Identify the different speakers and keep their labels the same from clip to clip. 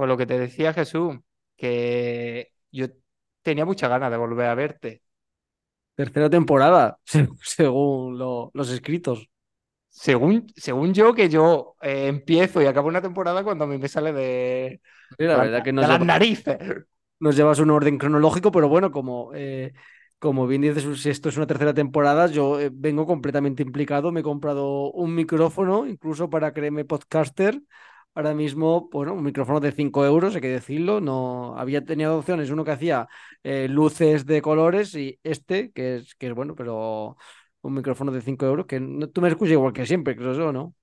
Speaker 1: Por lo que te decía Jesús, que yo tenía muchas ganas de volver a verte.
Speaker 2: Tercera temporada, según los escritos.
Speaker 1: Según, según yo, que yo eh, empiezo y acabo una temporada cuando a mí me sale de,
Speaker 2: la verdad que
Speaker 1: de las narices.
Speaker 2: Nos llevas un orden cronológico, pero bueno, como, eh, como bien dices, si esto es una tercera temporada, yo eh, vengo completamente implicado. Me he comprado un micrófono, incluso para creerme podcaster. Ahora mismo, bueno, un micrófono de 5 euros, hay que decirlo. No había tenido opciones, uno que hacía luces de colores y este, que es, que es bueno, pero un micrófono de 5 euros, que no, tú me escuchas igual que siempre, creo yo, ¿no?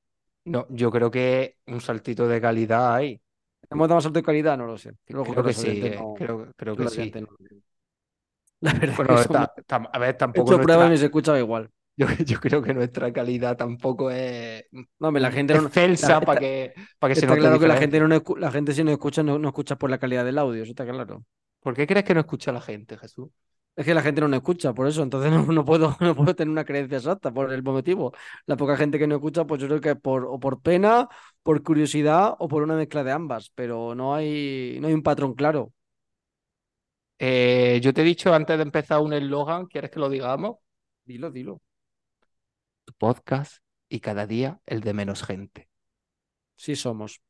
Speaker 1: No, yo creo que un saltito de calidad hay.
Speaker 2: ¿Hemos dado un salto de calidad? No lo sé.
Speaker 1: creo que sí, eh, creo, creo que sí.
Speaker 2: La verdad
Speaker 1: a ver, tampoco.
Speaker 2: He prueba y me se escuchaba igual.
Speaker 1: Yo, yo, creo que nuestra calidad tampoco es.
Speaker 2: No, la gente no.
Speaker 1: Para que, para que
Speaker 2: se note claro que la gente, no, la gente si no escucha, no, no escucha por la calidad del audio, eso está claro.
Speaker 1: ¿Por qué crees que no escucha la gente, Jesús?
Speaker 2: Es que la gente no me escucha, por eso, entonces no, puedo, no puedo tener una creencia exacta por el motivo. La poca gente que no escucha, pues yo creo que por, o por pena, por curiosidad o por una mezcla de ambas, pero no hay, no hay un patrón claro.
Speaker 1: Eh, yo te he dicho antes de empezar un eslogan, ¿quieres que lo digamos?
Speaker 2: Dilo, dilo.
Speaker 1: Tu podcast y cada día el de menos gente.
Speaker 2: Sí somos.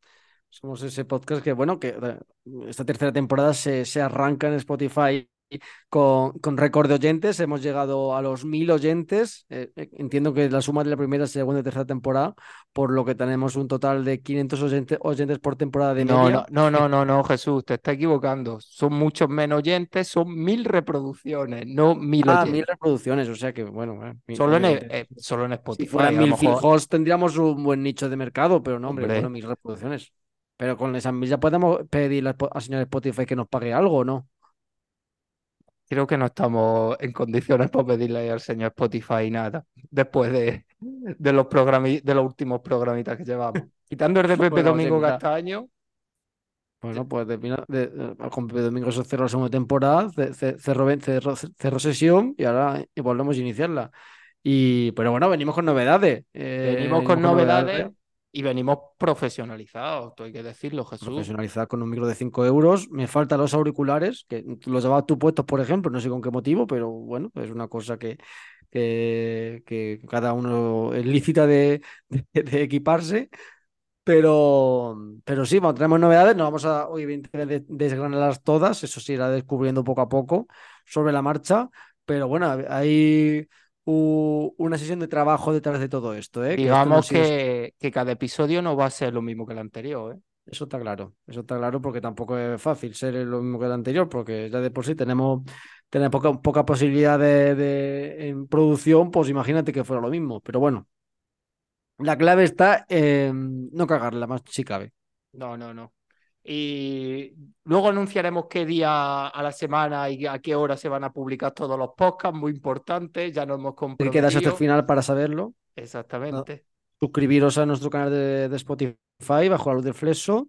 Speaker 2: Somos ese podcast que, bueno, que eh, esta tercera temporada se, se arranca en Spotify con, con récord de oyentes. Hemos llegado a los mil oyentes. Eh, eh, entiendo que la suma de la primera, segunda y tercera temporada, por lo que tenemos un total de 500 oyentes, oyentes por temporada de
Speaker 1: no,
Speaker 2: media.
Speaker 1: No, no, no, no, Jesús, te está equivocando. Son muchos menos oyentes, son mil reproducciones, no mil
Speaker 2: ah, mil reproducciones, o sea que, bueno.
Speaker 1: Eh, solo, en, solo en Spotify.
Speaker 2: Si fueran mil tendríamos un buen nicho de mercado, pero no, hombre, bueno, mil reproducciones. Pero con esas mil ya podemos pedirle al señor Spotify que nos pague algo, ¿no?
Speaker 1: Creo que no estamos en condiciones para pedirle al señor Spotify nada después de, de los de los últimos programitas que llevamos. Quitando el de Pepe Domingo Castaño.
Speaker 2: Bueno, pues de, de, con Pepe Domingo se cerró la segunda temporada, cerró, cerró, sesión y ahora volvemos a iniciarla. Y, pero bueno, venimos con novedades.
Speaker 1: Eh, venimos, con, novedades y venimos profesionalizados, hay que decirlo, Jesús.
Speaker 2: Profesionalizados con un micro de 5 euros. Me faltan los auriculares, que los llevabas tú puestos, por ejemplo, no sé con qué motivo, pero bueno, es una cosa que, que, cada uno es lícita de, equiparse. Pero, pero sí, bueno, tenemos novedades, no vamos a obviamente desgranarlas todas, eso sí irá descubriendo poco a poco sobre la marcha, pero bueno, hay una sesión de trabajo detrás de todo esto. ¿eh?
Speaker 1: Digamos que, que, cada episodio no va a ser lo mismo que el anterior. ¿eh?
Speaker 2: Eso está claro, eso está claro porque tampoco es fácil ser lo mismo que el anterior, porque ya de por sí tenemos, tenemos poca, poca posibilidad de, en producción, pues imagínate que fuera lo mismo. Pero bueno, la clave está en no cagarla más si cabe.
Speaker 1: No, no, no. Y luego anunciaremos qué día a la semana y a qué hora se van a publicar todos los podcasts, muy importante, ya nos hemos comprometido.
Speaker 2: Te quedas hasta el final para saberlo.
Speaker 1: Exactamente.
Speaker 2: Suscribiros a nuestro canal de, Spotify bajo la luz del flexo.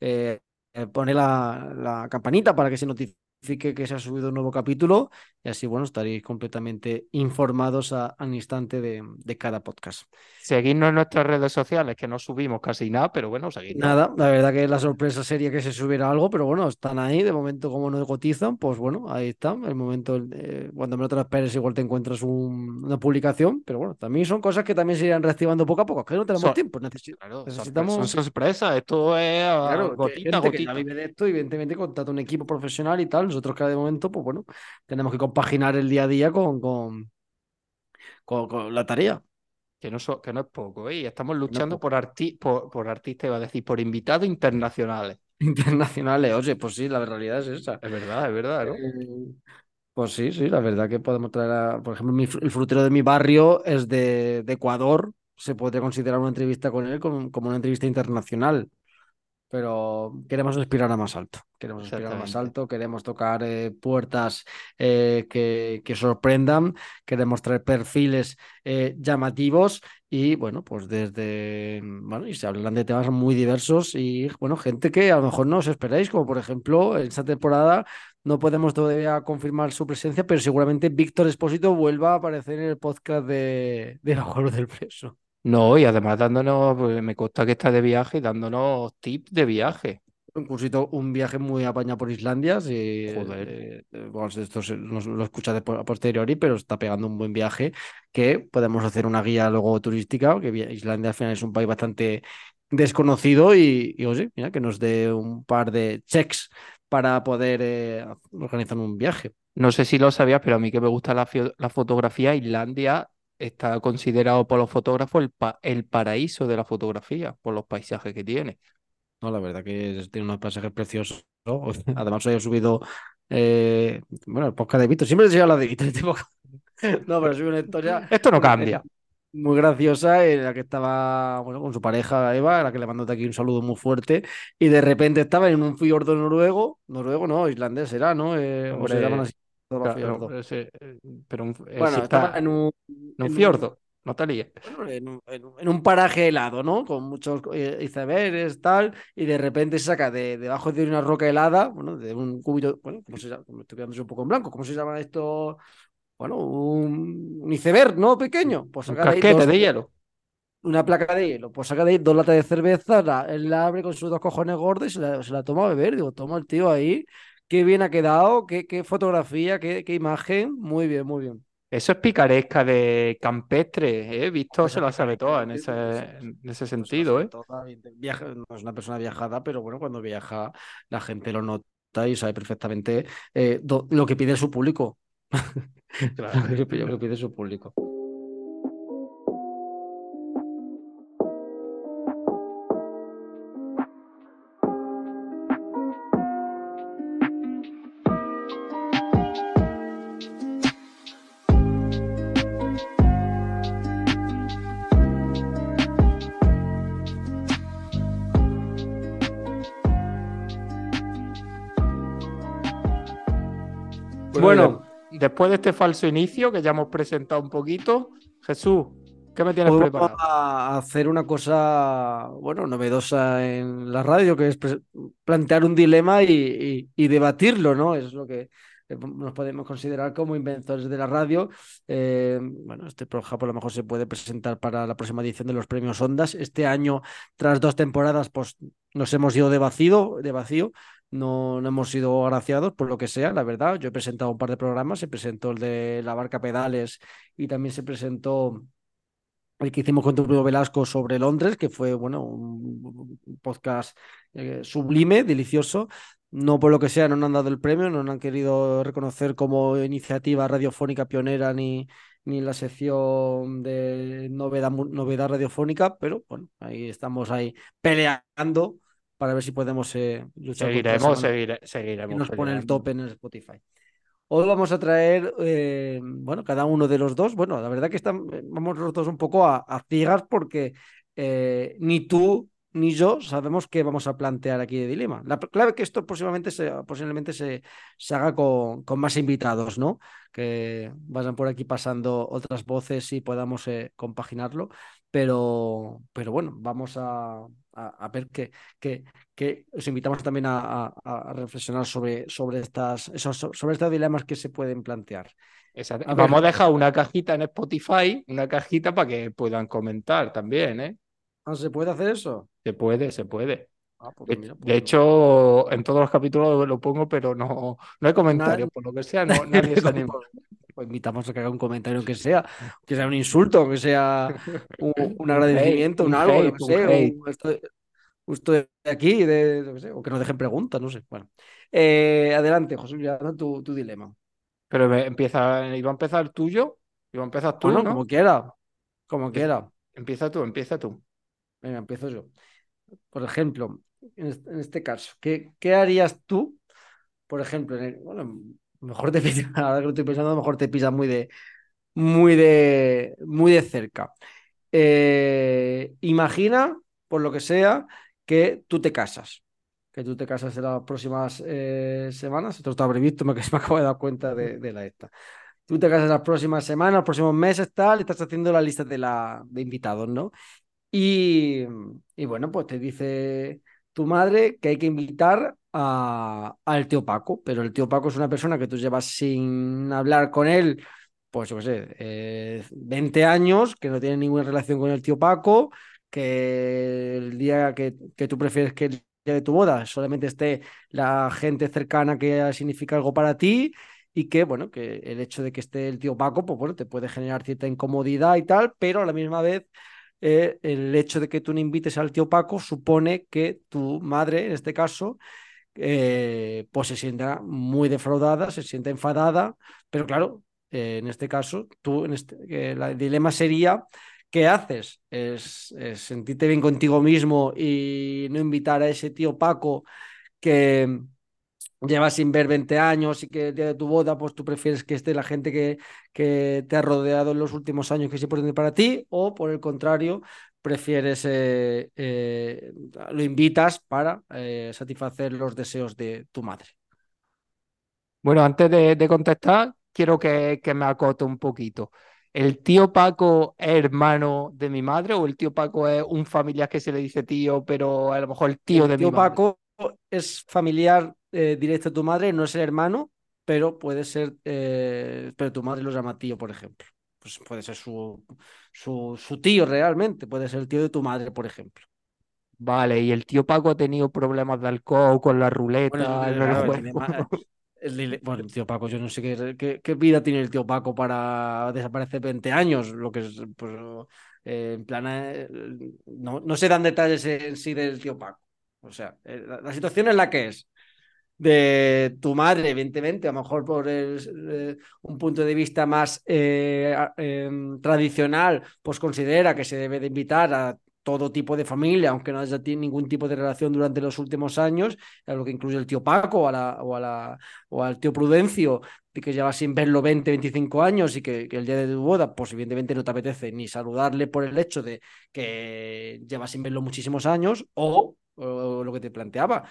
Speaker 2: Eh, eh, pone la, la, campanita para que se notifique que se ha subido un nuevo capítulo y así, bueno, estaréis completamente informados al instante de, cada podcast.
Speaker 1: Seguidnos en nuestras redes sociales, que no subimos casi nada, pero bueno, seguidnos.
Speaker 2: Nada, la verdad que la sorpresa sería que se subiera algo, pero bueno, están ahí, de momento como no cotizan, pues bueno, ahí está, el momento, eh, cuando me lo esperes igual te encuentras una publicación, pero bueno, también son cosas que también se irán reactivando poco a poco, que no tenemos tiempo, necesitamos...
Speaker 1: Son sorpresas, esto es
Speaker 2: claro, gotita, gotita. Que vive de esto, evidentemente contrata un equipo profesional y tal, nosotros que de momento, pues bueno, tenemos que compaginar el día a día con, con, con, la tarea.
Speaker 1: Que no, que no es poco, ¿eh? estamos luchando por, por, por artistas, iba a decir, por invitados internacionales.
Speaker 2: Internacionales, oye, pues sí, la realidad es esa.
Speaker 1: Es verdad, es verdad, ¿no?
Speaker 2: Eh, pues sí, sí, la verdad que podemos traer, a, por ejemplo, el frutero de mi barrio es de, de Ecuador, se podría considerar una entrevista con él como, como una entrevista internacional pero queremos aspirar a más alto. Queremos aspirar a más alto, queremos tocar eh, puertas eh, que, que, sorprendan, queremos traer perfiles eh, llamativos y bueno, pues desde, bueno, y se hablan de temas muy diversos y bueno, gente que a lo mejor no os esperáis, como por ejemplo en esta temporada no podemos todavía confirmar su presencia, pero seguramente Víctor Espósito vuelva a aparecer en el podcast de, de Bajo del Preso.
Speaker 1: No, y además dándonos, pues me consta que está de viaje, dándonos tips de viaje.
Speaker 2: un cursito, un viaje muy apañado por Islandia. Sí, eh, bueno, esto lo escucha a posteriori, pero está pegando un buen viaje que podemos hacer una guía luego turística, que Islandia al final es un país bastante desconocido y, oye, mira, que nos dé un par de checks para poder eh, organizar un viaje.
Speaker 1: No sé si lo sabías, pero a mí que me gusta la, la fotografía, Islandia está considerado por los fotógrafos el, el paraíso de la fotografía, por los paisajes que tiene.
Speaker 2: No, la verdad que tiene unos paisajes preciosos. Además, hoy he subido, eh, bueno, el podcast de Víctor. Siempre he llegado la de Víctor. Este no, pero soy una historia.
Speaker 1: Esto no cambia.
Speaker 2: Muy graciosa en la que estaba bueno, con su pareja Eva, a la que le mando aquí un saludo muy fuerte, y de repente estaba en un fiordo noruego, noruego no, islandés era, ¿no? Eh, o se llaman así.
Speaker 1: Eh, pero bueno, estaba en un, en un fiordo. No te
Speaker 2: en, un, paraje helado, ¿no? Con muchos eh, icebergs, tal, y de repente se saca de, debajo de una roca helada, bueno, de un cubito, bueno, ¿cómo se llama? Me estoy quedando un poco en blanco, ¿cómo se llama esto? Bueno, un, iceberg, ¿no? Pequeño.
Speaker 1: Pues saca un casquete de, hielo.
Speaker 2: Una placa de hielo. Pues saca de ahí dos latas de cerveza, la, él la abre con sus dos cojones gordos y se la, se la toma a beber. Digo, toma el tío ahí. Qué bien ha quedado, qué, qué fotografía, qué, qué imagen. Muy bien, muy bien.
Speaker 1: Eso es picaresca de campestre, ¿eh? Visto pues se lo sabe todo en ese, en ese pues sentido, ¿eh?
Speaker 2: no es una persona viajada, pero bueno, cuando viaja la gente lo nota y sabe perfectamente eh, lo que pide su público. Claro. lo que pide su público.
Speaker 1: Después de este falso inicio que ya hemos presentado un poquito, Jesús, ¿qué me tienes preparado?
Speaker 2: Vamos a hacer una cosa, bueno, novedosa en la radio, que es plantear un dilema y, debatirlo, ¿no? Es lo que nos podemos considerar como inventores de la radio. Eh, bueno, este programa por lo mejor se puede presentar para la próxima edición de los premios Ondas. Este año, tras dos temporadas, pues nos hemos ido de vacío, de vacío no, no hemos sido agraciados por lo que sea, la verdad. Yo he presentado un par de programas, se presentó el de la barca pedales y también se presentó el que hicimos con Bruno Velasco sobre Londres, que fue bueno, un podcast eh, sublime, delicioso. No por lo que sea, no nos han dado el premio, no nos han querido reconocer como iniciativa radiofónica pionera ni, ni la sección de novedad, novedad radiofónica, pero bueno, ahí estamos ahí peleando para ver si podemos eh,
Speaker 1: luchar. Seguiremos, seguiremos.
Speaker 2: Y nos pone el top en el Spotify. Hoy vamos a traer, eh, bueno, cada uno de los dos. Bueno, la verdad que están, vamos los dos un poco a, ciegas porque eh, ni tú ni yo sabemos qué vamos a plantear aquí de dilema. La clave que esto posiblemente se, posiblemente se, se haga con, con, más invitados, ¿no? Que vayan por aquí pasando otras voces y podamos compaginarlo. Pero, pero bueno, vamos a, a, ver que, que, que, os invitamos también a, a reflexionar sobre, sobre, estas, esos, sobre estos dilemas que se pueden plantear.
Speaker 1: Vamos a dejar una cajita en Spotify, una cajita para que puedan comentar también, ¿eh?
Speaker 2: Ah, ¿Se puede hacer eso?
Speaker 1: Se puede, se puede. Ah, pues de, pues hecho, en todos los capítulos lo pongo, pero no, no hay comentarios, por lo que sea, no, nadie se anima.
Speaker 2: Pues invitamos a que haga un comentario que sea, que sea un insulto, que sea un, agradecimiento, un, algo, hate, no sé, estoy, aquí, de, o que nos dejen preguntas, no sé. Bueno, eh, adelante, José, ya tu, tu dilema.
Speaker 1: Pero empieza, iba a empezar el tuyo, iba a empezar tú, ¿no?
Speaker 2: Como quiera, como quiera.
Speaker 1: Empieza tú, empieza tú.
Speaker 2: Venga, empiezo yo. Por ejemplo, en este, caso, ¿qué, ¿qué, harías tú? Por ejemplo, bueno, mejor te pisa, ahora que lo estoy pensando, mejor te pisa muy de, muy de, muy de cerca. Eh, imagina, por lo que sea, que tú te casas, que tú te casas en las próximas eh, semanas, esto está previsto, me, me acabo de dar cuenta de, la esta. Tú te casas en las próximas semanas, los próximos meses, tal, y estás haciendo la lista de, la, de invitados, ¿no? Y, y bueno, pues te dice tu madre que hay que invitar al tío Paco, pero el tío Paco es una persona que tú llevas sin hablar con él, pues yo sé, 20 eh, años, que no tiene ninguna relación con el tío Paco, que el día que, que tú prefieres que de tu boda solamente esté la gente cercana que significa algo para ti y que, bueno, que el hecho de que esté el tío Paco, pues bueno, te puede generar cierta incomodidad y tal, pero a la misma vez eh, el hecho de que tú no invites al tío Paco supone que tu madre, en este caso, eh, pues se sienta muy defraudada, se sienta enfadada, pero claro, eh, en este caso, tú, en este, el dilema sería, ¿qué haces? ¿Es, sentirte bien contigo mismo y no invitar a ese tío Paco que llevas sin ver 20 años y que el día de tu boda, pues tú prefieres que esté la gente que, que te ha rodeado en los últimos años que es importante para ti, o por el contrario, prefieres, eh, eh, lo invitas para eh, satisfacer los deseos de tu madre.
Speaker 1: Bueno, antes de, contestar, quiero que, me acote un poquito. ¿El tío Paco es hermano de mi madre o el tío Paco es un familiar que se le dice tío, pero a lo mejor el tío de
Speaker 2: mi
Speaker 1: madre?
Speaker 2: Paco es familiar directo de tu madre, no es el hermano, pero puede ser, pero tu madre lo llama tío, por ejemplo pues puede ser su, su, tío realmente, puede ser el tío de tu madre, por ejemplo.
Speaker 1: Vale, y el tío Paco ha tenido problemas de alcohol con la ruleta.
Speaker 2: Bueno, el, tío Paco, yo no sé qué, qué, vida tiene el tío Paco para desaparecer 20 años, lo que es, pues, eh, en plan, eh, no, no se dan detalles en sí del tío Paco. O sea, eh, la situación es la que es de tu madre, evidentemente, a lo mejor por eh, un punto de vista más eh, em, tradicional, pues considera que se debe de invitar a todo tipo de familia, aunque no haya ningún tipo de relación durante los últimos años, a lo que incluye el tío Paco o, al tío Prudencio, que lleva sin verlo 20, 25 años y que, el día de tu boda, pues evidentemente no te apetece ni saludarle por el hecho de que lleva sin verlo muchísimos años, o lo que te planteaba,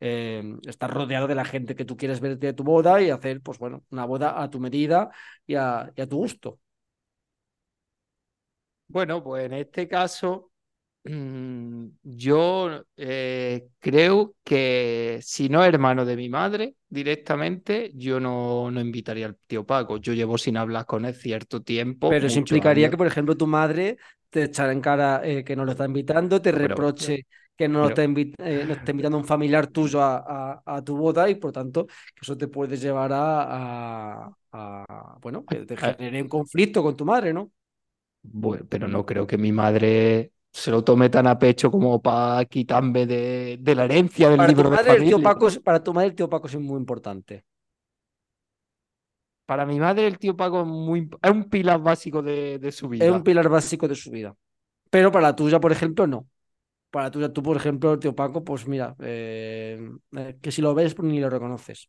Speaker 2: eh, estar rodeado de la gente que tú quieres ver de tu boda y hacer, pues bueno, una boda a tu medida y a, tu gusto.
Speaker 1: Bueno, pues en este caso, mm, yo eh, creo que si no es hermano de mi madre directamente, yo no, no invitaría al tío Paco. Yo llevo sin hablar con él cierto tiempo.
Speaker 2: Pero eso implicaría que, por ejemplo, tu madre te echara en cara eh, que no lo está invitando, te reproche que no, está, eh, está, invitando un familiar tuyo a, a, tu boda y por tanto que eso te puede llevar a, a bueno, que te genere un conflicto con tu madre, ¿no?
Speaker 1: Bueno, pero no creo que mi madre se lo tome tan a pecho como para quitarme de, de la herencia del para libro tu
Speaker 2: madre, El tío Paco, para tu madre el tío Paco es muy importante.
Speaker 1: Para mi madre el tío Paco es, muy, es un pilar básico de, de su vida.
Speaker 2: Es un pilar básico de su vida. Pero para la tuya, por ejemplo, no para tú, tú por ejemplo, el tío Paco, pues mira, eh, eh, que si lo ves pues ni lo reconoces.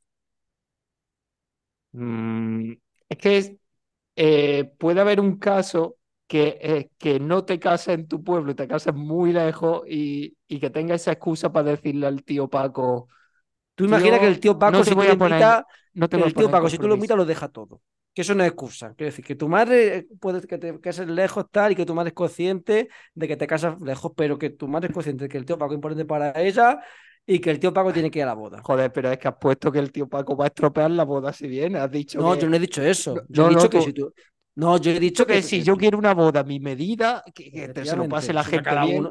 Speaker 1: Mm, es que eh, puede haber un caso que, que no te cases en tu pueblo y te cases muy lejos y, y que tenga esa excusa para decirle al tío Paco.
Speaker 2: Tú imaginas que el tío Paco, si, te invita, no te el tío Paco, si tú lo invitas, lo deja todo que eso no es excusa. Quiero decir, que tu madre puede que te cases lejos tal y que tu madre es consciente de que te casas lejos, pero que tu madre es consciente de que el tío Paco es importante para ella y que el tío Paco tiene que ir a la boda.
Speaker 1: Joder, pero es que has puesto que el tío Paco va a estropear la boda si viene. Has dicho
Speaker 2: No, yo no he dicho eso. Yo he dicho que si tú... No, yo he dicho
Speaker 1: que, si yo quiero una boda, mi medida, que, se lo pase la gente bien.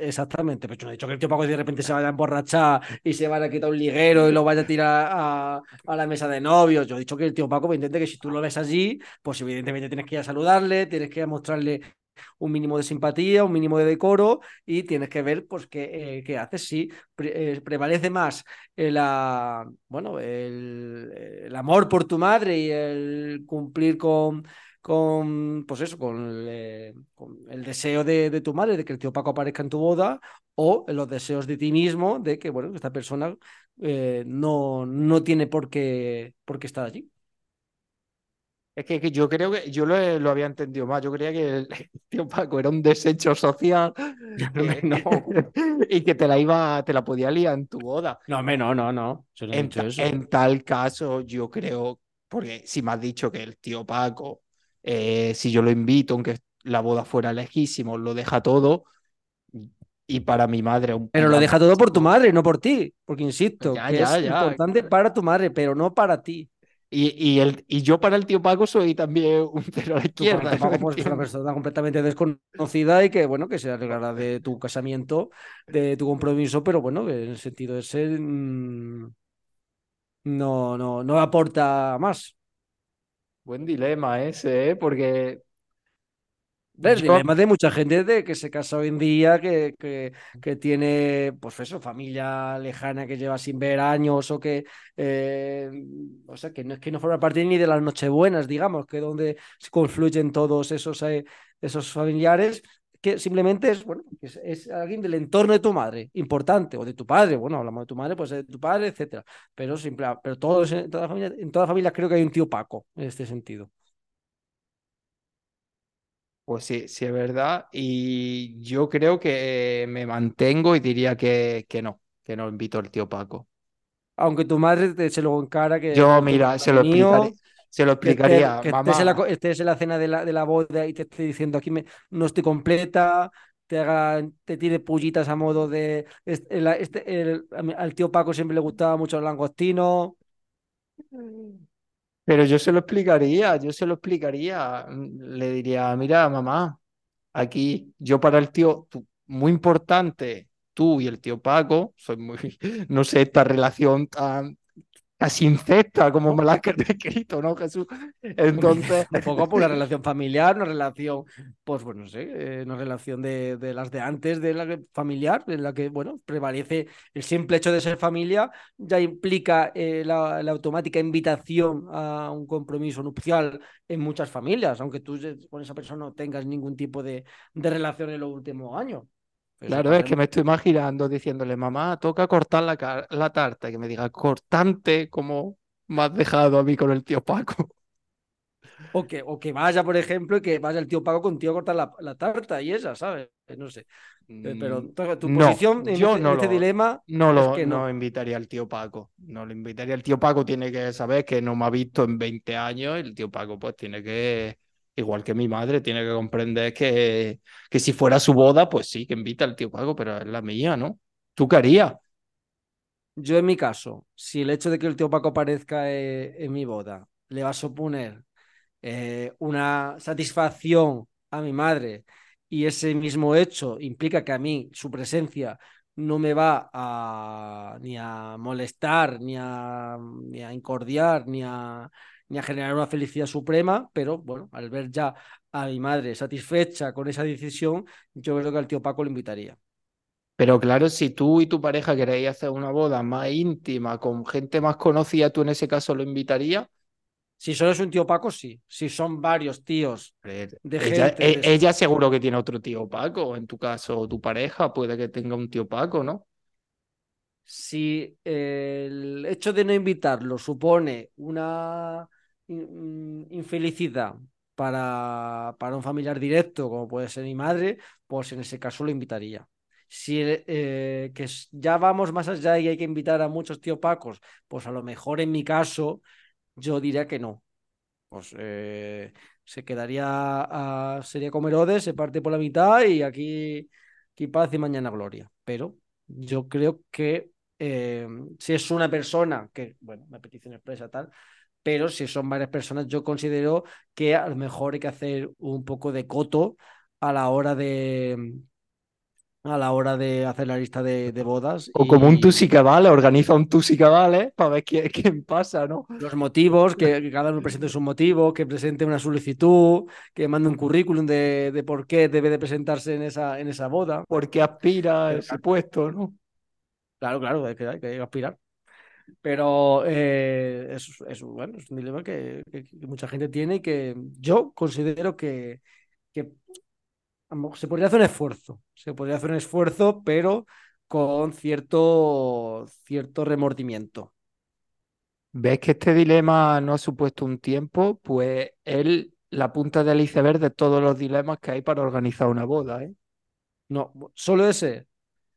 Speaker 2: exactamente, pero yo no he dicho que el tío Paco de repente se vaya a emborrachar y se vaya a quitar un liguero y lo vaya a tirar a, la mesa de novios. Yo he dicho que el tío Paco me entiende que si tú lo ves allí, pues evidentemente tienes que ir a saludarle, tienes que mostrarle un mínimo de simpatía, un mínimo de decoro y tienes que ver pues qué, eh, haces. Si eh, prevalece más el, bueno, el amor por tu madre y el cumplir con con, pues eso, con el, deseo de, tu madre de que el tío Paco aparezca en tu boda o los deseos de ti mismo de que, bueno, esta persona eh, no, no tiene por qué, por qué estar allí.
Speaker 1: Es que, yo creo que yo lo, había entendido más. Yo creía que el tío Paco era un desecho social y que te la iba, te la podía liar en tu boda.
Speaker 2: No, no, no, no.
Speaker 1: En, en, tal caso, yo creo, porque si me has dicho que el tío Paco eh, si yo lo invito, aunque la boda fuera lejísimo, lo deja todo. Y para mi madre. Un
Speaker 2: pero lo deja todo por tu madre, no por ti. Porque insisto, que es importante para tu madre, pero no para ti.
Speaker 1: Y, el, y yo para el tío Paco soy también un cero a la izquierda.
Speaker 2: Tú Paco, es una persona completamente desconocida y que, bueno, que se alegrará de tu casamiento, de tu compromiso, pero bueno, en el sentido de ser, mm, no, no, no aporta más.
Speaker 1: Buen dilema ese, ¿eh? Porque
Speaker 2: el dilema de mucha gente de que se casa hoy en día, que, que, tiene, pues eso, familia lejana que lleva sin ver años o que, eh, o sea, que no es que no forma parte ni de las nochebuenas, digamos, que donde confluyen todos esos, eh, esos familiares, que simplemente es, bueno, es, alguien del entorno de tu madre, importante, o de tu padre, bueno, hablamos de tu madre, pues de tu padre, etcétera. Pero, simple, pero todos, en toda familia, en toda familia creo que hay un tío Paco en este sentido.
Speaker 1: Pues sí, sí es verdad. Y yo creo que me mantengo y diría que, que no, que no invito al tío Paco.
Speaker 2: Aunque tu madre te se lo encara que...
Speaker 1: Yo, mira, se lo explicaría. Se lo explicaría.
Speaker 2: Que, estés, en la, estés, en la, cena de la, de la boda y te esté diciendo aquí me, no estoy completa, te haga, te tire pullitas a modo de. Este, este, al tío Paco siempre le gustaba mucho el langostino.
Speaker 1: Pero yo se lo explicaría, yo se lo explicaría. Le diría, mira, mamá, aquí yo para el tío, muy importante, tú y el tío Paco, soy muy, no sé, esta relación tan, casi incesta, como me la has escrito, ¿no, Jesús?
Speaker 2: Entonces. Un poco por una relación familiar, una relación, pues, bueno, no sé, eh, una relación de, de, las de antes, de la familiar, en la que, bueno, prevalece el simple hecho de ser familia, ya implica eh, la, la, automática invitación a un compromiso nupcial en muchas familias, aunque tú con esa persona no tengas ningún tipo de, de relación en los últimos años.
Speaker 1: Claro, es que me estoy imaginando diciéndole, mamá, toca cortar la, la tarta, y que me diga, cortante, como me has dejado a mí con el tío Paco.
Speaker 2: O que, o que vaya, por ejemplo, y que vaya el tío Paco contigo a cortar la, tarta y esa, ¿sabes? No sé. Eh, pero mm, tu posición en, yo este, no este dilema.
Speaker 1: No lo que no. invitaría al tío Paco. No lo invitaría. El tío Paco tiene que saber que no me ha visto en 20 años. Y el tío Paco, pues, tiene que igual que mi madre, tiene que comprender que, que si fuera su boda, pues sí, que invita al tío Paco, pero es la mía, ¿no? ¿Tú qué harías?
Speaker 2: Yo en mi caso, si el hecho de que el tío Paco aparezca eh, en mi boda le va a suponer eh, una satisfacción a mi madre y ese mismo hecho implica que a mí su presencia no me va a ni a molestar, ni a, ni a incordiar, ni a, ni a generar una felicidad suprema, pero bueno, al ver ya a mi madre satisfecha con esa decisión, yo creo que al tío Paco lo invitaría.
Speaker 1: Pero claro, si tú y tu pareja queréis hacer una boda más íntima, con gente más conocida, ¿tú en ese caso lo invitarías?
Speaker 2: Si solo es un tío Paco, sí. Si son varios tíos
Speaker 1: de ella, gente. E, ella seguro que tiene otro tío Paco. En tu caso, tu pareja puede que tenga un tío Paco, ¿no?
Speaker 2: Si el hecho de no invitarlo supone una infelicidad para, para un familiar directo, como puede ser mi madre, pues en ese caso lo invitaría. Si eh, que ya vamos más allá y hay que invitar a muchos tío Pacos, pues a lo mejor en mi caso yo diría que no. Pues eh, se quedaría sería como Herodes, se parte por la mitad y aquí, aquí paz y mañana gloria. Pero yo creo que eh, si es una persona que, bueno, una petición expresa tal, pero si son varias personas, yo considero que a lo mejor hay que hacer un poco de coto a la hora de a la hora de hacer la lista de, bodas.
Speaker 1: O como un vale organiza un vale para ver quién, pasa, ¿no?
Speaker 2: Los motivos, que, cada uno presente su motivo, que presente una solicitud, que mande un currículum de, por qué debe de presentarse en esa, en esa boda.
Speaker 1: ¿Por qué aspira a ese puesto, ¿no?
Speaker 2: Claro, claro, hay que, hay que aspirar. Pero eh, es, bueno, es un dilema que, mucha gente tiene y que yo considero que, que se podría hacer un esfuerzo. Se podría hacer un esfuerzo, pero con cierto, cierto remordimiento.
Speaker 1: ¿Ves que este dilema no ha supuesto un tiempo? Pues él, la punta del iceberg de todos los dilemas que hay para organizar una boda, ¿eh?
Speaker 2: No, solo ese.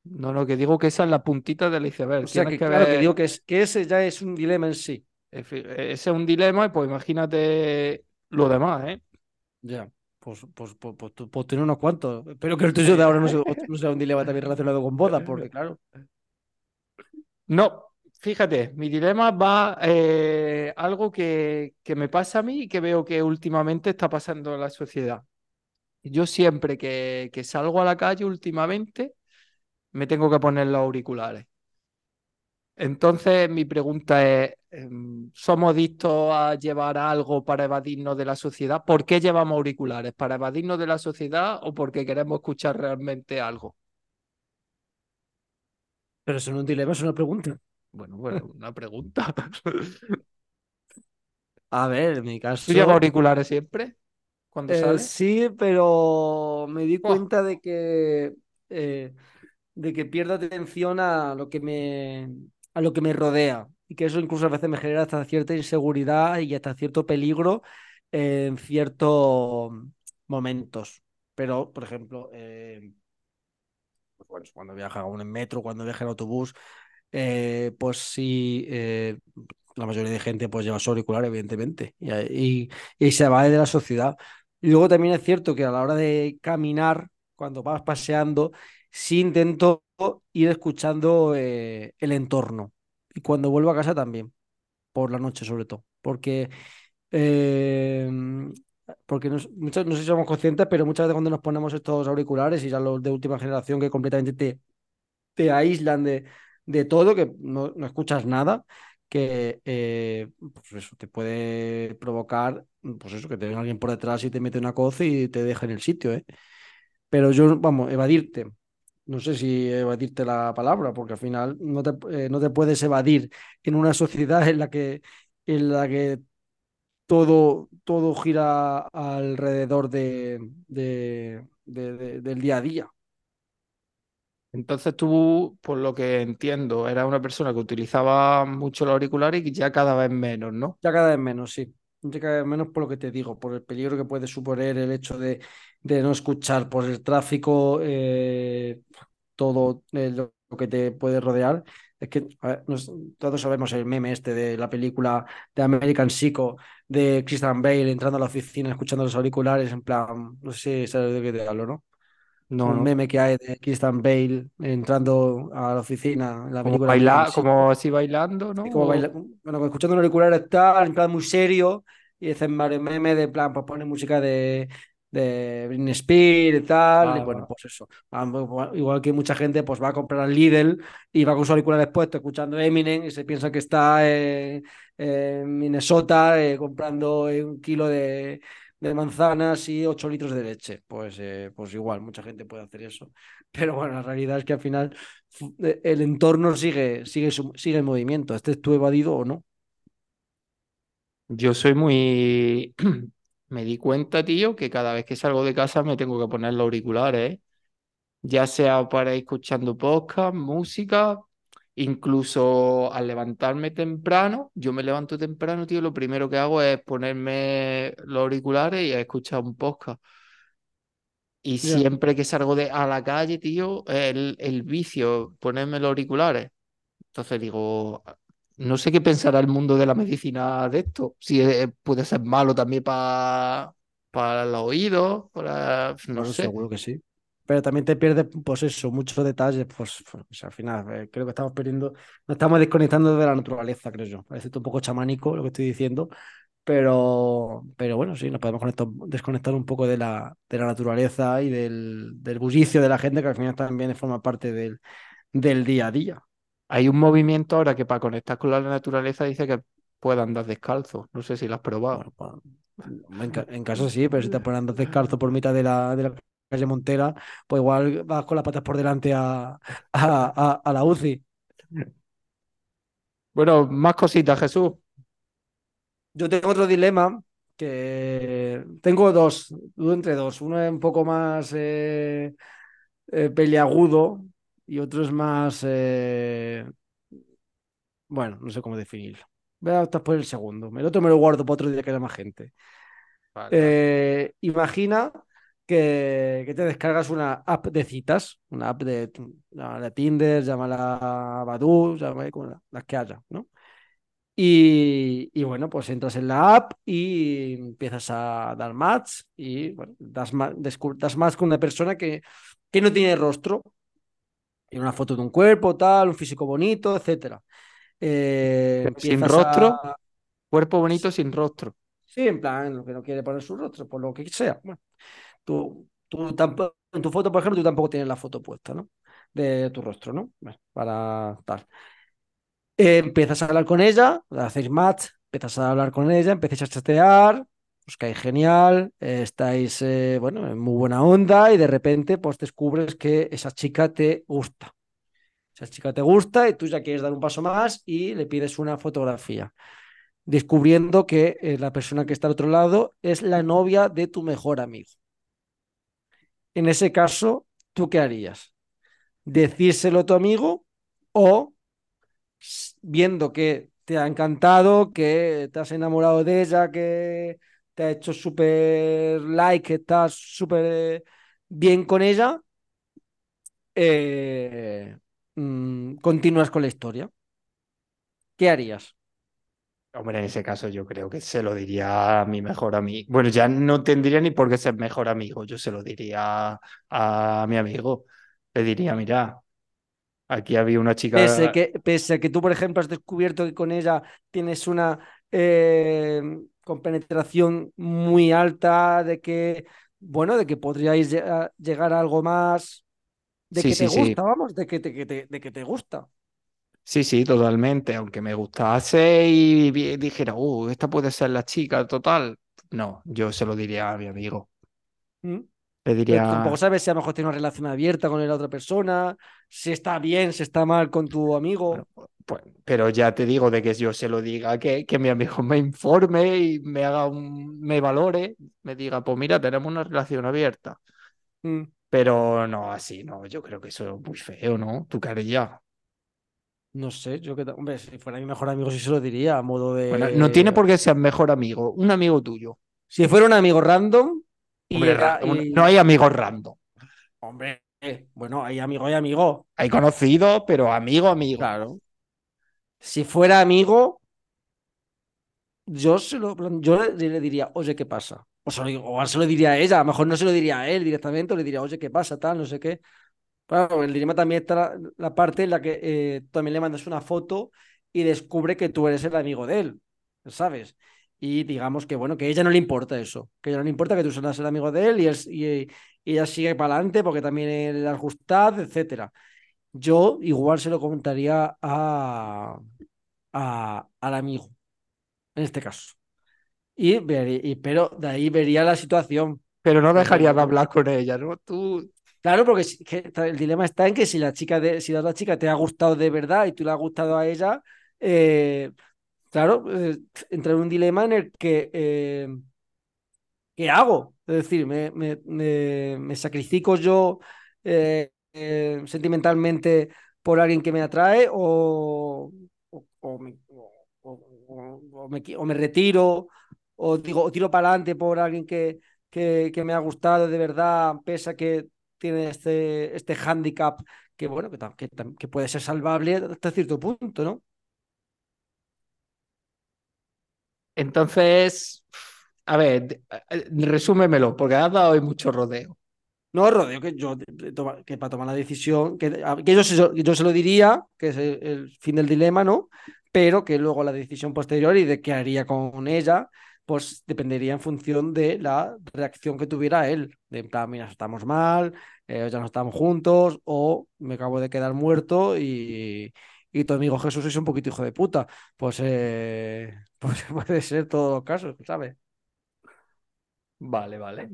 Speaker 1: No, no, que digo que esa es la puntita del iceberg.
Speaker 2: O sea, que, claro, que digo que, es, que ese ya es un dilema en sí.
Speaker 1: Ese es un dilema y pues imagínate lo demás, ¿eh?
Speaker 2: Ya, pues, pues, pues, pues, pues tener unos cuantos. Espero que el tuyo de ahora no sea, un dilema también relacionado con bodas, porque claro.
Speaker 1: No, fíjate, mi dilema va eh, algo que, que me pasa a mí y que veo que últimamente está pasando en la sociedad. Yo siempre que, que salgo a la calle últimamente me tengo que poner los auriculares. Entonces, mi pregunta es, em, ¿somos adictos a llevar algo para evadirnos de la sociedad? ¿Por qué llevamos auriculares? ¿Para evadirnos de la sociedad o porque queremos escuchar realmente algo?
Speaker 2: Pero eso no es un dilema, es una pregunta.
Speaker 1: Bueno, bueno, una pregunta.
Speaker 2: A ver, en mi caso.
Speaker 1: ¿Tú llevas auriculares siempre? Cuando
Speaker 2: Eh,
Speaker 1: sales.
Speaker 2: sí, pero me di
Speaker 1: Oh,
Speaker 2: cuenta de que, eh, de que pierdo atención a lo que me, a lo que me rodea y que eso incluso a veces me genera hasta cierta inseguridad y hasta cierto peligro en ciertos momentos. Pero, por ejemplo, eh, pues bueno, cuando viaja uno en metro, cuando viaja en autobús, eh, pues sí, eh, la mayoría de gente pues lleva su auricular, evidentemente, y, y, y se va de la sociedad. Y luego también es cierto que a la hora de caminar, cuando vas paseando, sí intento ir escuchando eh, el entorno. Y cuando vuelvo a casa también, por la noche sobre todo, porque, eh, porque no, muchas, no sé si somos conscientes, pero muchas veces cuando nos ponemos estos auriculares y ya los de última generación que completamente te, te aíslan de, de todo, que no, no escuchas nada, que eh, pues eso, te puede provocar, pues eso, que te venga alguien por detrás y te mete una coz y te deja en el sitio, ¿eh? Pero yo, vamos, evadirte. No sé si evadirte la palabra, porque al final no te, eh, no te puedes evadir en una sociedad en la que, en la que todo, todo gira alrededor de, de, de, de, del día a día.
Speaker 1: entonces tú, por lo que entiendo, eras una persona que utilizaba mucho los auriculares y ya cada vez menos, ¿no?
Speaker 2: Ya cada vez menos, sí. Menos por lo que te digo, por el peligro que puede suponer el hecho de, de no escuchar, por el tráfico, eh, todo eh, lo que te puede rodear. Es que todos sabemos el meme este de la película de American Psycho de Christian Bale entrando a la oficina escuchando los auriculares, en plan, no sé si sabes de qué te hablo, ¿no?
Speaker 1: No,
Speaker 2: Un
Speaker 1: no.
Speaker 2: meme que hay de Christian Bale entrando a la oficina en la
Speaker 1: Como
Speaker 2: Psycho.
Speaker 1: como así bailando, ¿no?
Speaker 2: Como baila, bueno, escuchando los auriculares tal, en plan muy serio, y hacen varios memes de plan, pues ponen música de, de Britney Spears y tal, y bueno, pues eso. Ah, igual igual que mucha gente pues va a comprar al Lidl y va con sus auriculares puestos escuchando Eminem y se piensa que está en Minnesota eh, comprando eh, un kilo de, de manzanas y 8 litros de leche. Pues, eh, pues igual, mucha gente puede hacer eso. Pero bueno, la realidad es que al final eh, el entorno sigue, sigue, sigue en movimiento, estés tú evadido o no.
Speaker 1: Yo soy muy... Me di cuenta, tío, que cada vez que salgo de casa me tengo que poner los auriculares, ¿eh? Ya sea para ir escuchando podcast, música, incluso al levantarme temprano. Yo me levanto temprano, tío, lo primero que hago es ponerme los auriculares y escuchar un podcast. Y siempre que salgo de, a la calle, tío, el, el vicio, ponerme los auriculares. Entonces digo, no sé qué pensará el mundo de la medicina de esto. Si puede ser malo también para para los oídos, para, no
Speaker 2: Bueno,
Speaker 1: sé.
Speaker 2: seguro que sí. Pero también te pierdes, pues eso, muchos detalles, pues, pues, al final eh, creo que estamos perdiendo, nos estamos desconectando de la naturaleza, creo yo. Parece un poco chamánico lo que estoy diciendo, pero, pero bueno, sí, nos podemos conectar- desconectar un poco de la, de la naturaleza y del, del bullicio de la gente que al final también forma parte del, del día a día.
Speaker 1: Hay un movimiento ahora que para conectar con la naturaleza dice que puede andar descalzo. No sé si lo has probado.
Speaker 2: Bueno, en, en casa sí, pero si te andar descalzo por mitad de la, de la calle Montera, pues igual vas con las patas por delante a, a, a, a la UCI.
Speaker 1: Bueno, más cositas, Jesús.
Speaker 2: Yo tengo otro dilema que tengo dos, dudo entre dos. Uno es un poco más eh, eh, peliagudo y otro es más, eh, bueno, no sé cómo definirlo. Voy a optar por el segundo. El otro me lo guardo para otro día que haya más gente.
Speaker 1: Vale.
Speaker 2: Eh, imagina que, que te descargas una app de citas, una app de, llámala Tinder, llámala Badoo, llámala como la- las que haya, ¿no? Y, y bueno, pues entras en la app y empiezas a dar match y bueno, das, das match con una persona que, que no tiene rostro, tiene una foto de un cuerpo, tal, un físico bonito, etcétera. eh,
Speaker 1: sin rostro,
Speaker 2: a...
Speaker 1: cuerpo bonito sin rostro.
Speaker 2: Sí, en plan, lo que no quiere poner su rostro, por lo que sea. Bueno, tú, tú tampoco, en tu foto, por ejemplo, tú tampoco tienes la foto puesta, ¿no? De tu rostro, ¿no? Bueno, para tal. Eh, empiezas a hablar con ella, hacéis match, empiezas a hablar con ella, empiezas a chatear, os cae genial, eh, estáis, eh, bueno, en muy buena onda y de repente, pues descubres que esa chica te gusta. Esa chica te gusta y tú ya quieres dar un paso más y le pides una fotografía descubriendo que eh, la persona que está al otro lado es la novia de tu mejor amigo. En ese caso, ¿tú qué harías? ¿Decírselo a tu amigo o viendo que te ha encantado, que te has enamorado de ella, que te ha hecho súper like, que estás súper bien con ella, eh, mm, continúas con la historia? ¿Qué harías?
Speaker 1: Hombre, en ese caso yo creo que se lo diría a mi mejor amigo. Bueno, ya no tendría ni por qué ser mejor amigo, yo se lo diría a mi amigo. Le diría, mira, aquí había una chica...
Speaker 2: Pese, que, pese a que tú, por ejemplo, has descubierto que con ella tienes una eh, compenetración muy alta, de que, bueno, de que podríais llegar a algo más, de que te gusta, vamos, de que te, que te, de que te gusta.
Speaker 1: Sí, sí, totalmente. Aunque me gustase y dijera, uh, esta puede ser la chica total. No, yo se lo diría a mi amigo.
Speaker 2: ¿Mm? Le diría. Pero tampoco sabes si a lo mejor tiene una relación abierta con la otra persona, si está bien, si está mal con tu amigo.
Speaker 1: pues, pero ya te digo de que yo se lo diga, que, que mi amigo me informe y me haga un, me valore, me diga, pues mira, tenemos una relación abierta. ¿Mm? Pero no, así, no, yo creo que eso es muy feo, ¿no? ¿Tú qué harías?
Speaker 2: No sé, yo que, hombre, si fuera mi mejor amigo sí se lo diría, a modo de...
Speaker 1: Bueno, no tiene por qué ser mejor amigo, un amigo tuyo.
Speaker 2: Si fuera un amigo random...
Speaker 1: Y, No hay amigos random.
Speaker 2: Hombre, bueno, hay amigo, hay amigo.
Speaker 1: Hay conocido, pero amigo, amigo.
Speaker 2: Claro. Si fuera amigo, yo, se lo, yo le, diría, oye, ¿qué pasa? O, se o se lo diría a ella, a lo mejor no se lo diría a él directamente, o le diría, oye, ¿qué pasa? Tal, no sé qué. Bueno, el dilema también está la, parte en la que eh, también le mandas una foto y descubre que tú eres el amigo de él, ¿sabes? Y digamos que, bueno, que a ella no le importa eso, que a ella no le importa que tú seas el amigo de él y, y, ella sigue para adelante porque también le has gustado, etc. Yo igual se lo comentaría a, al amigo, en este caso. Y, y, pero de ahí vería la situación.
Speaker 1: Pero no dejaría de hablar con ella, ¿no? Tú
Speaker 2: Claro, porque el dilema está en que si la chica de, si la chica te ha gustado de verdad y tú le has gustado a ella, eh, claro, eh, entra en un dilema en el que eh, ¿qué hago? Es decir, me, sacrifico yo sentimentalmente por alguien que me atrae o, o, me, o, me, retiro o digo, tiro para adelante por alguien que, que, me ha gustado de verdad, pese a que tiene este, este hándicap que, bueno, que, que, puede ser salvable hasta cierto punto, ¿no?
Speaker 1: Entonces, a ver, resúmemelo, porque has dado hoy mucho rodeo.
Speaker 2: No, rodeo que yo, que para tomar la decisión, que, que yo, se, yo se lo diría, que es el, fin del dilema, ¿no? Pero que luego la decisión posterior y de qué haría con ella, pues dependería en función de la reacción que tuviera él. De en plan, mira, estamos mal, eh, ya no estamos juntos, o me acabo de quedar muerto y, y tu amigo Jesús es un poquito hijo de puta. Pues, eh, pues puede ser todos los casos, ¿sabes?
Speaker 1: Vale, vale.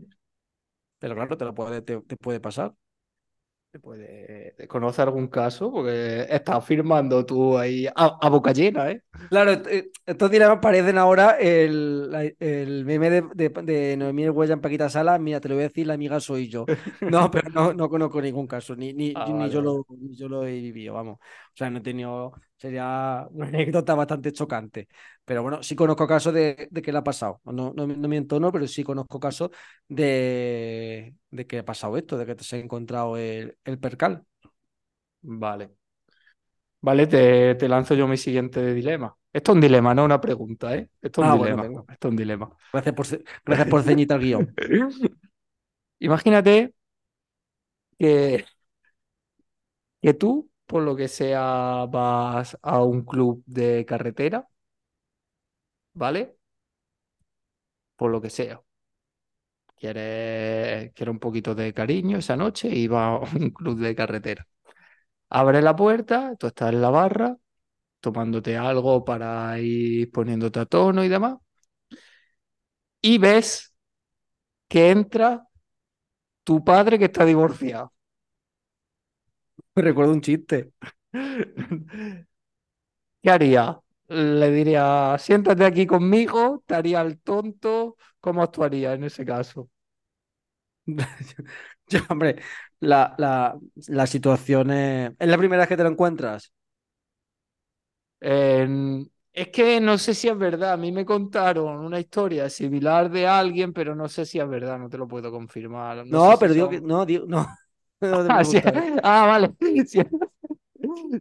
Speaker 2: Pero claro, te lo puede, te puede pasar
Speaker 1: puede conocer algún caso? Porque estás firmando tú ahí a, boca llena, ¿eh?
Speaker 2: Claro, eh, estos dilemas parecen ahora el, el meme de, de, de Noemí Huella en Paquita Sala. Mira, te lo voy a decir, la amiga soy yo. No, pero no, no conozco ningún caso, ni, ni, ah, ni yo lo, ni yo lo he vivido, vamos. O sea, no he tenido sería una anécdota bastante chocante. Pero bueno, sí conozco casos de, de que le ha pasado. No, no, no me entono, pero sí conozco casos de, de que ha pasado esto, de que se ha encontrado el, el percal.
Speaker 1: Vale. Vale, te, te, lanzo yo mi siguiente dilema. Esto es un dilema, no una pregunta, ¿eh? Esto es un ah, dilema. esto es un dilema.
Speaker 2: Gracias por, gracias por ceñitar el guion.
Speaker 1: Imagínate que, que tú por lo que sea vas a un club de carretera, ¿vale? Por lo que sea. Quieres, quieres un poquito de cariño esa noche y vas a un club de carretera. Abre la puerta, tú estás en la barra, tomándote algo para ir poniéndote a tono y demás. Y ves que entra tu padre que está divorciado.
Speaker 2: Me recuerdo un chiste.
Speaker 1: ¿Qué haría? Le diría, siéntate aquí conmigo, te haría el tonto. ¿Cómo actuaría en ese caso?
Speaker 2: Yo, hombre, la, la, la situación es... ¿Es la primera vez que te lo encuentras?
Speaker 1: En- Es que no sé si es verdad. A mí me contaron una historia similar de alguien, pero no sé si es verdad. No te lo puedo confirmar. No sé
Speaker 2: No,
Speaker 1: si
Speaker 2: pero digo que... No, digo... No, no te
Speaker 1: Ah,
Speaker 2: ¿eh?
Speaker 1: Ah, vale. Si es,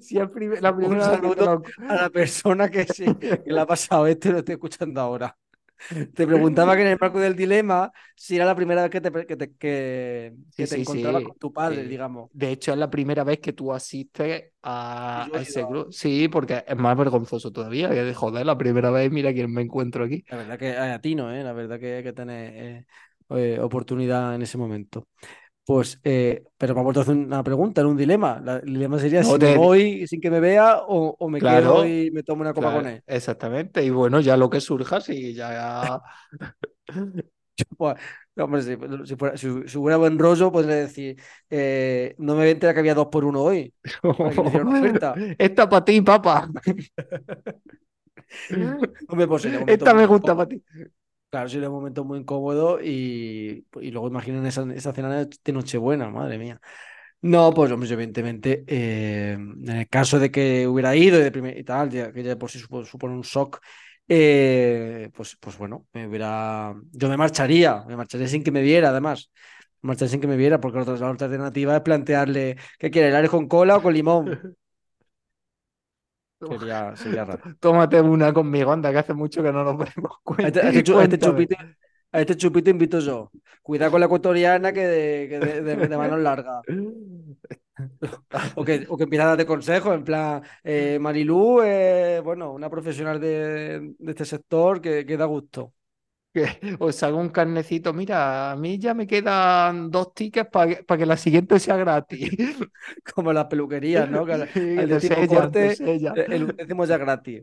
Speaker 1: si la
Speaker 2: Un
Speaker 1: primera te
Speaker 2: saludo a la persona que, sí, que le ha pasado esto y lo estoy escuchando ahora. Te preguntaba que en el marco del dilema si era la primera vez que te, que te, que,
Speaker 1: Sí,
Speaker 2: que te
Speaker 1: sí,
Speaker 2: encontrabas
Speaker 1: sí.
Speaker 2: con tu padre,
Speaker 1: Eh,
Speaker 2: digamos.
Speaker 1: de hecho, es la primera vez que tú asistes a, ese grupo. Sí, porque es más vergonzoso todavía. Que de joder, la primera vez, mira quién me encuentro aquí.
Speaker 2: La verdad que a ti no, ¿eh? La verdad que hay que tener eh, eh, oportunidad en ese momento. Pues, eh, pero me ha vuelto a hacer una pregunta, era un dilema. La- el dilema sería
Speaker 1: No
Speaker 2: si
Speaker 1: te-
Speaker 2: me voy sin que me vea o, o me
Speaker 1: Claro,
Speaker 2: quedo y me tomo una copa
Speaker 1: Claro,
Speaker 2: con él.
Speaker 1: exactamente. Y bueno, ya lo que surja, si ya.
Speaker 2: Pues, hombre, si, si fuera- si- si hubiera buen rollo, podría decir, eh, no me enterar que había dos por uno hoy. Me.
Speaker 1: Esta para ti, papá.
Speaker 2: Pues sería un momento
Speaker 1: Esta me gusta
Speaker 2: incómodo.
Speaker 1: para ti.
Speaker 2: Claro, sería un momento muy incómodo y, y luego imaginen esa, esa cena de Nochebuena, madre mía. No, pues hombre, evidentemente, eh, en el caso de que hubiera ido y, de primer- y tal, ya, que ya por sí supo- supone un shock, eh, pues, pues bueno, me hubiera, yo me marcharía, me marcharía sin que me viera, además. Me marcharía sin que me viera, porque la otra, la otra alternativa es plantearle, ¿qué quiere, el con cola o con limón? Sería, sería raro.
Speaker 1: Tómate una conmigo, anda, que hace mucho que no nos vemos.
Speaker 2: A este, a este a este
Speaker 1: Cuéntame.
Speaker 2: chupito, a este chupito invito yo. Cuidado con la ecuatoriana que de, que de, de- de manos largas. O que, o que empieza a darte consejos, en plan, eh, Marilú, eh, bueno, una profesional de, de este sector que, que da gusto.
Speaker 1: Que os hago un carnecito. Mira, a mí ya me quedan dos tickets para que, pa' que la siguiente sea gratis.
Speaker 2: Como las peluquerías, ¿no? Que al, corte, el décimo ya gratis.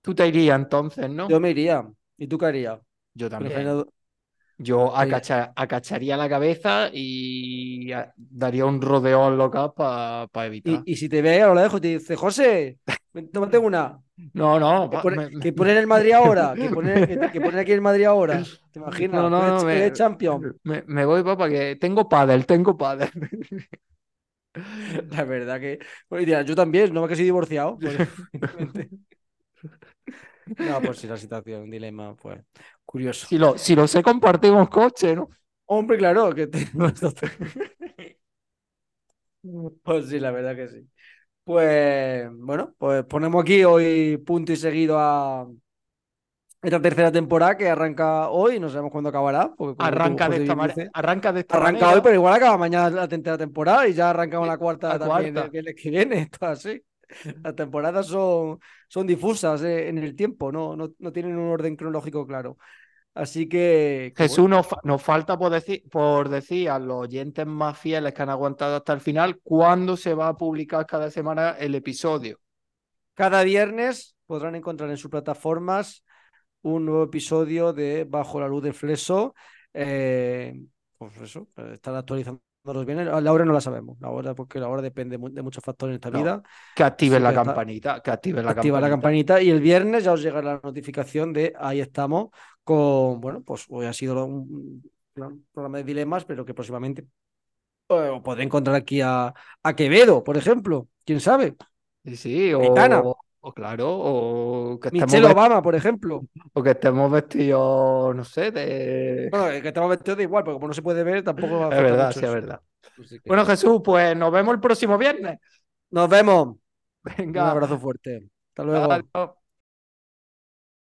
Speaker 1: Tú te irías entonces, ¿no?
Speaker 2: Yo me iría. ¿Y tú qué harías?
Speaker 1: Yo también.
Speaker 2: Prefiero-
Speaker 1: Yo acacharía la cabeza y daría un rodeón local para evitar.
Speaker 2: Y, y si te ve a lo lejos y te dice, José, ven, tómate una.
Speaker 1: No, no,
Speaker 2: Que
Speaker 1: pa-
Speaker 2: pone,
Speaker 1: me-
Speaker 2: que pone en el Madrid ahora, que pone, que, que pone aquí el Madrid ahora. ¿Te imaginas?
Speaker 1: No, no, no, me-
Speaker 2: champion.
Speaker 1: me, me voy, papá, que tengo pádel, tengo pádel.
Speaker 2: La verdad que. Bueno, dirás, yo también, no me que soy divorciado. pues, no, pues sí, la situación, un dilema, pues. Curioso.
Speaker 1: Si lo, si lo sé, compartimos coche, ¿no?
Speaker 2: Hombre, claro, que te- Pues sí, la verdad que sí. Pues bueno, pues ponemos aquí hoy punto y seguido a esta tercera temporada que arranca hoy, no sabemos cuándo acabará. Porque
Speaker 1: Arranca de esta
Speaker 2: dice,
Speaker 1: Arranca de esta
Speaker 2: Arranca
Speaker 1: manera.
Speaker 2: hoy, pero igual acaba mañana la tercera temporada y ya arrancamos la
Speaker 1: Sí,
Speaker 2: cuarta
Speaker 1: la
Speaker 2: también
Speaker 1: cuarta.
Speaker 2: el viernes que viene. Esto es así. Las temporadas son, son difusas eh, en el tiempo, no, no, no tienen un orden cronológico claro. Así que,
Speaker 1: Jesús, nos, fa- nos falta por decir, por decir a los oyentes más fieles que han aguantado hasta el final cuándo se va a publicar cada semana el episodio.
Speaker 2: Cada viernes podrán encontrar en sus plataformas un nuevo episodio de Bajo la luz del fleso. Eh, pues eso, eh, están actualizando los bienes. La hora no la sabemos, la hora, porque la hora depende de muchos factores en esta
Speaker 1: No,
Speaker 2: vida.
Speaker 1: Que activen la
Speaker 2: que está-
Speaker 1: campanita, que activen la
Speaker 2: Activa la
Speaker 1: campanita
Speaker 2: y el viernes ya os llegará la notificación de ahí estamos con, bueno, pues hoy ha sido un, un programa de dilemas, pero que próximamente eh, podré encontrar aquí a, a Quevedo, por ejemplo. ¿Quién sabe?
Speaker 1: Sí, sí, o, o claro, o que, estemos
Speaker 2: Michelle Obama, por ejemplo.
Speaker 1: o que estemos vestidos, no sé, de...
Speaker 2: Bueno, que estamos vestidos de igual, porque como no se puede ver, tampoco
Speaker 1: Es
Speaker 2: afecta
Speaker 1: verdad,
Speaker 2: mucho
Speaker 1: sí, es verdad.
Speaker 2: Que-
Speaker 1: Bueno, Jesús, pues nos vemos el próximo viernes.
Speaker 2: Nos vemos. Un
Speaker 1: Venga,
Speaker 2: abrazo fuerte. Hasta luego.
Speaker 1: adiós.